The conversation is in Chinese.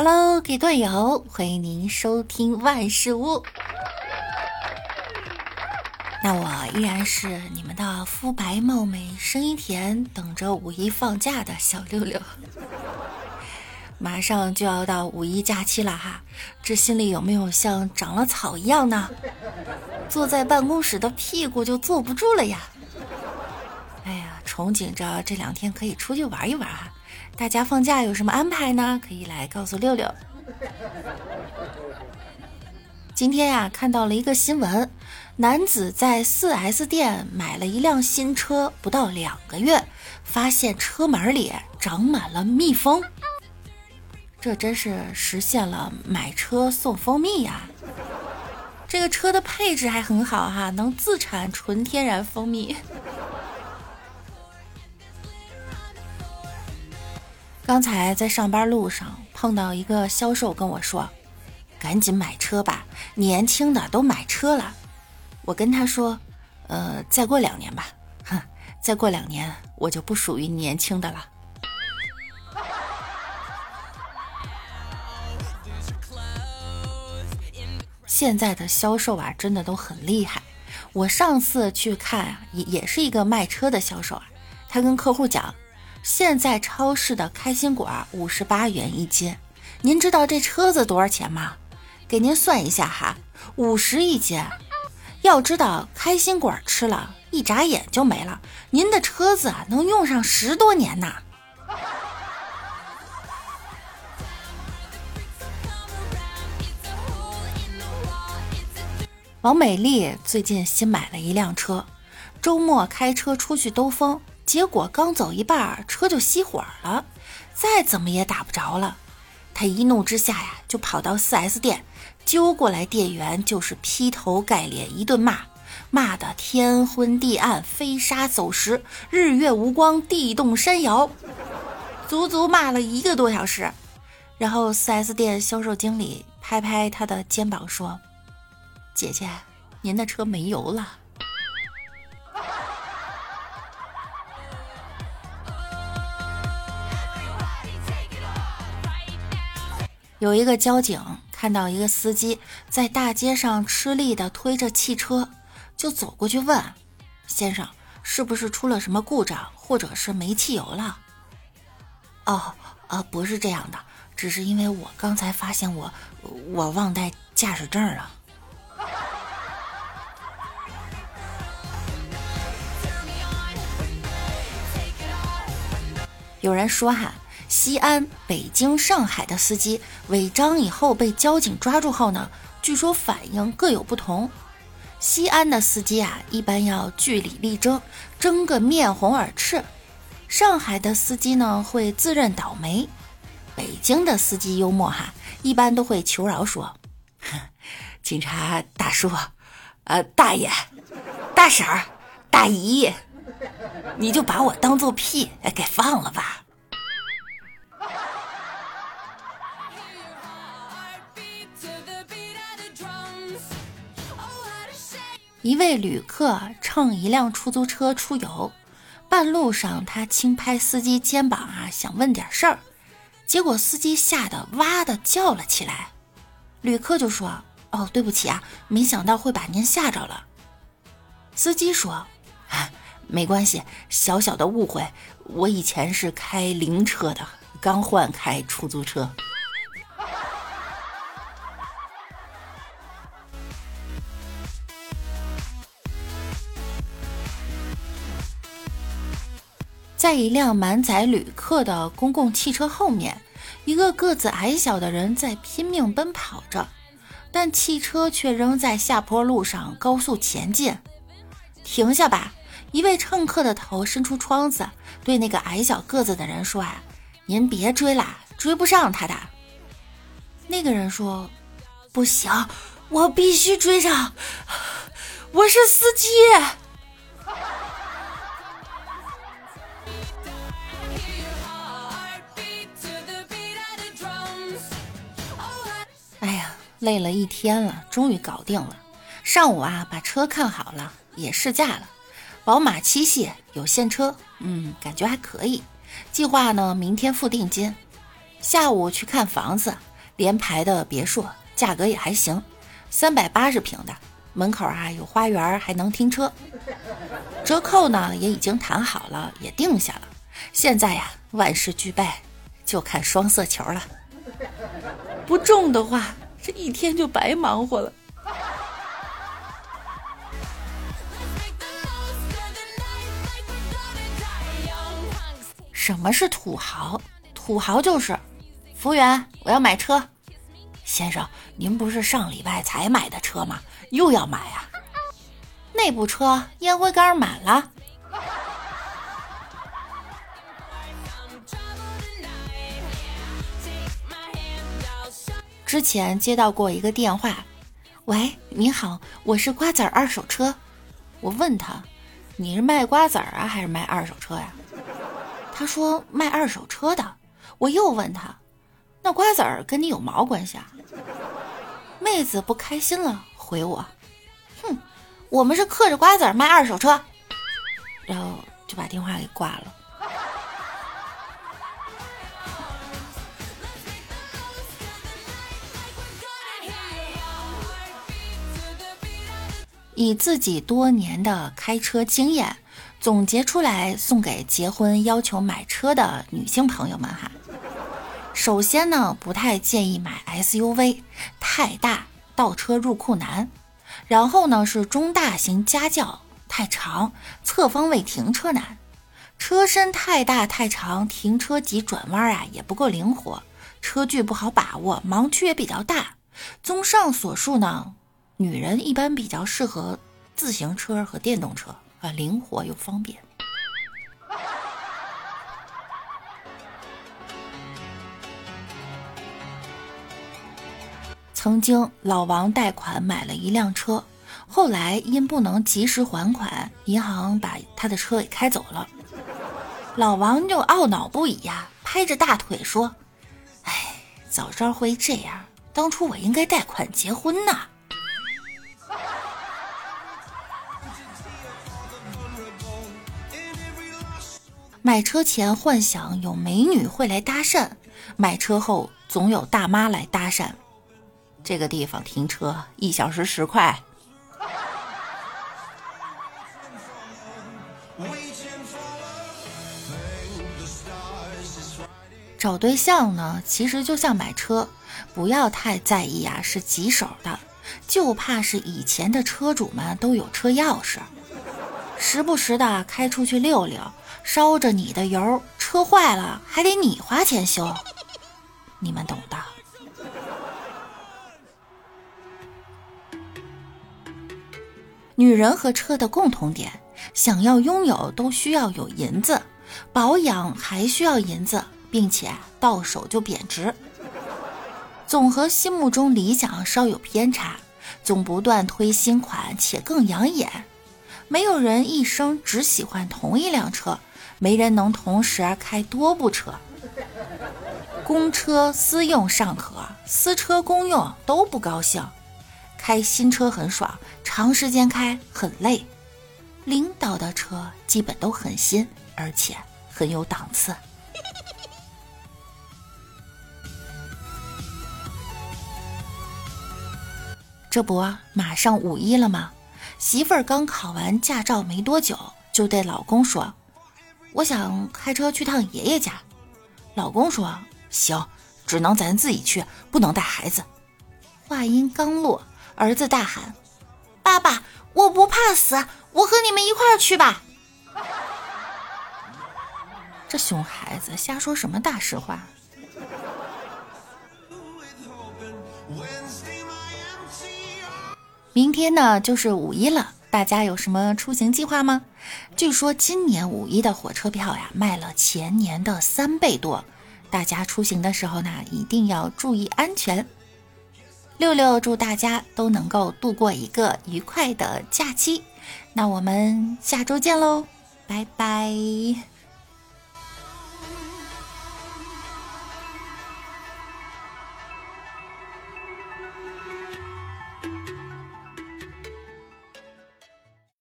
Hello，给段友，欢迎您收听万事屋。那我依然是你们的肤白貌美、声音甜，等着五一放假的小六六。马上就要到五一假期了哈，这心里有没有像长了草一样呢？坐在办公室的屁股就坐不住了呀！哎呀，憧憬着这两天可以出去玩一玩哈。大家放假有什么安排呢？可以来告诉六六。今天呀，看到了一个新闻，男子在 4S 店买了一辆新车，不到两个月，发现车门里长满了蜜蜂。这真是实现了买车送蜂蜜呀！这个车的配置还很好哈，能自产纯天然蜂蜜。刚才在上班路上碰到一个销售跟我说：“赶紧买车吧，年轻的都买车了。”我跟他说：“呃，再过两年吧，哼，再过两年我就不属于年轻的了。”现在的销售啊，真的都很厉害。我上次去看，也也是一个卖车的销售啊，他跟客户讲。现在超市的开心果五十八元一斤，您知道这车子多少钱吗？给您算一下哈，五十一斤。要知道开心果吃了一眨眼就没了，您的车子啊能用上十多年呢。王美丽最近新买了一辆车，周末开车出去兜风。结果刚走一半，车就熄火了，再怎么也打不着了。他一怒之下呀，就跑到 4S 店，揪过来店员就是劈头盖脸一顿骂，骂的天昏地暗，飞沙走石，日月无光，地动山摇，足足骂了一个多小时。然后 4S 店销售经理拍拍他的肩膀说：“姐姐，您的车没油了。”有一个交警看到一个司机在大街上吃力的推着汽车，就走过去问：“先生，是不是出了什么故障，或者是没汽油了？”“哦，呃，不是这样的，只是因为我刚才发现我我忘带驾驶证了。”有人说哈。西安、北京、上海的司机违章以后被交警抓住后呢，据说反应各有不同。西安的司机啊，一般要据理力争，争个面红耳赤；上海的司机呢，会自认倒霉；北京的司机幽默哈，一般都会求饶说：“ 警察大叔，呃，大爷、大婶儿、大姨，你就把我当做屁给放了吧。”一位旅客乘一辆出租车出游，半路上他轻拍司机肩膀啊，想问点事儿，结果司机吓得哇的叫了起来。旅客就说：“哦，对不起啊，没想到会把您吓着了。”司机说：“啊，没关系，小小的误会，我以前是开灵车的，刚换开出租车。”在一辆满载旅客的公共汽车后面，一个个子矮小的人在拼命奔跑着，但汽车却仍在下坡路上高速前进。停下吧！一位乘客的头伸出窗子，对那个矮小个子的人说：“啊，您别追啦，追不上他的。”那个人说：“不行，我必须追上，我是司机。”累了一天了，终于搞定了。上午啊，把车看好了，也试驾了。宝马七系有现车，嗯，感觉还可以。计划呢，明天付定金。下午去看房子，联排的别墅，价格也还行，三百八十平的，门口啊有花园，还能停车。折扣呢也已经谈好了，也定下了。现在呀，万事俱备，就看双色球了。不中的话，这一天就白忙活了。什么是土豪？土豪就是，服务员，我要买车。先生，您不是上礼拜才买的车吗？又要买啊？那部车烟灰缸满了。之前接到过一个电话，喂，你好，我是瓜子二手车。我问他，你是卖瓜子啊，还是卖二手车呀？他说卖二手车的，我又问他，那瓜子儿跟你有毛关系啊？妹子不开心了，回我，哼，我们是嗑着瓜子儿卖二手车，然后就把电话给挂了。以自己多年的开车经验。总结出来送给结婚要求买车的女性朋友们哈。首先呢，不太建议买 SUV，太大倒车入库难。然后呢是中大型家轿，太长侧方位停车难。车身太大太长，停车及转弯啊也不够灵活，车距不好把握，盲区也比较大。综上所述呢，女人一般比较适合自行车和电动车。啊，灵活又方便。曾经老王贷款买了一辆车，后来因不能及时还款，银行把他的车给开走了。老王就懊恼不已呀，拍着大腿说：“哎，早知道会这样，当初我应该贷款结婚呐。”买车前幻想有美女会来搭讪，买车后总有大妈来搭讪。这个地方停车一小时十块。找对象呢，其实就像买车，不要太在意啊，是棘手的，就怕是以前的车主们都有车钥匙，时不时的开出去溜溜。烧着你的油，车坏了还得你花钱修，你们懂的。女人和车的共同点，想要拥有都需要有银子，保养还需要银子，并且到手就贬值，总和心目中理想稍有偏差，总不断推新款且更养眼。没有人一生只喜欢同一辆车。没人能同时开多部车，公车私用尚可，私车公用都不高兴。开新车很爽，长时间开很累。领导的车基本都很新，而且很有档次。这不马上五一了吗？媳妇儿刚考完驾照没多久，就对老公说。我想开车去趟爷爷家，老公说行，只能咱自己去，不能带孩子。话音刚落，儿子大喊：“爸爸，我不怕死，我和你们一块儿去吧！” 这熊孩子瞎说什么大实话？明天呢，就是五一了。大家有什么出行计划吗？据说今年五一的火车票呀卖了前年的三倍多，大家出行的时候呢一定要注意安全。六六祝大家都能够度过一个愉快的假期，那我们下周见喽，拜拜。